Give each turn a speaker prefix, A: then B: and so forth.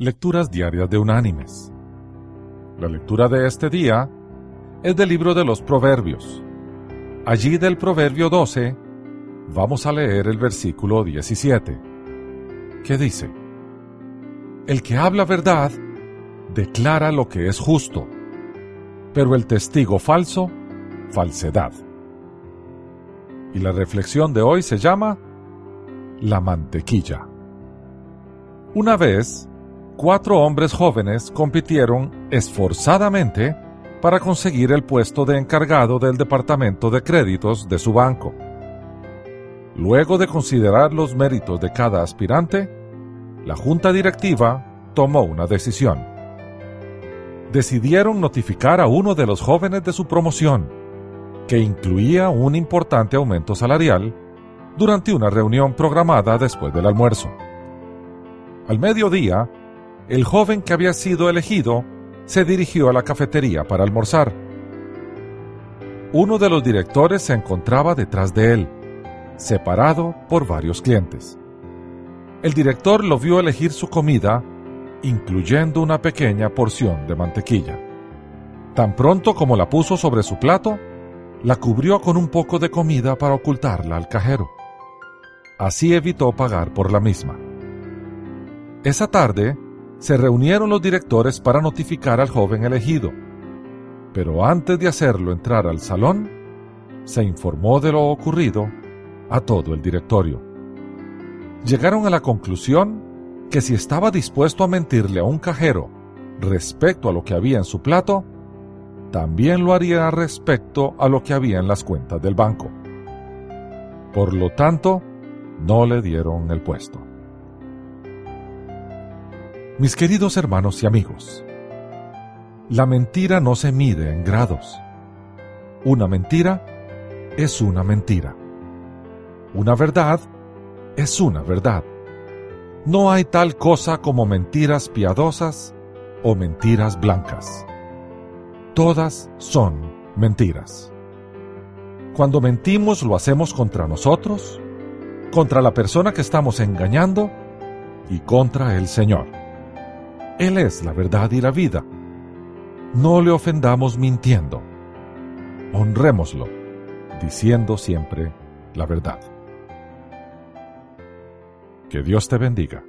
A: Lecturas Diarias de Unánimes. La lectura de este día es del libro de los Proverbios. Allí del Proverbio 12 vamos a leer el versículo 17, que dice, El que habla verdad declara lo que es justo, pero el testigo falso, falsedad. Y la reflexión de hoy se llama La mantequilla. Una vez, cuatro hombres jóvenes compitieron esforzadamente para conseguir el puesto de encargado del departamento de créditos de su banco. Luego de considerar los méritos de cada aspirante, la junta directiva tomó una decisión. Decidieron notificar a uno de los jóvenes de su promoción, que incluía un importante aumento salarial, durante una reunión programada después del almuerzo. Al mediodía, el joven que había sido elegido se dirigió a la cafetería para almorzar. Uno de los directores se encontraba detrás de él, separado por varios clientes. El director lo vio elegir su comida, incluyendo una pequeña porción de mantequilla. Tan pronto como la puso sobre su plato, la cubrió con un poco de comida para ocultarla al cajero. Así evitó pagar por la misma. Esa tarde, se reunieron los directores para notificar al joven elegido, pero antes de hacerlo entrar al salón, se informó de lo ocurrido a todo el directorio. Llegaron a la conclusión que si estaba dispuesto a mentirle a un cajero respecto a lo que había en su plato, también lo haría respecto a lo que había en las cuentas del banco. Por lo tanto, no le dieron el puesto. Mis queridos hermanos y amigos, la mentira no se mide en grados. Una mentira es una mentira. Una verdad es una verdad. No hay tal cosa como mentiras piadosas o mentiras blancas. Todas son mentiras. Cuando mentimos lo hacemos contra nosotros, contra la persona que estamos engañando y contra el Señor. Él es la verdad y la vida. No le ofendamos mintiendo. Honrémoslo, diciendo siempre la verdad. Que Dios te bendiga.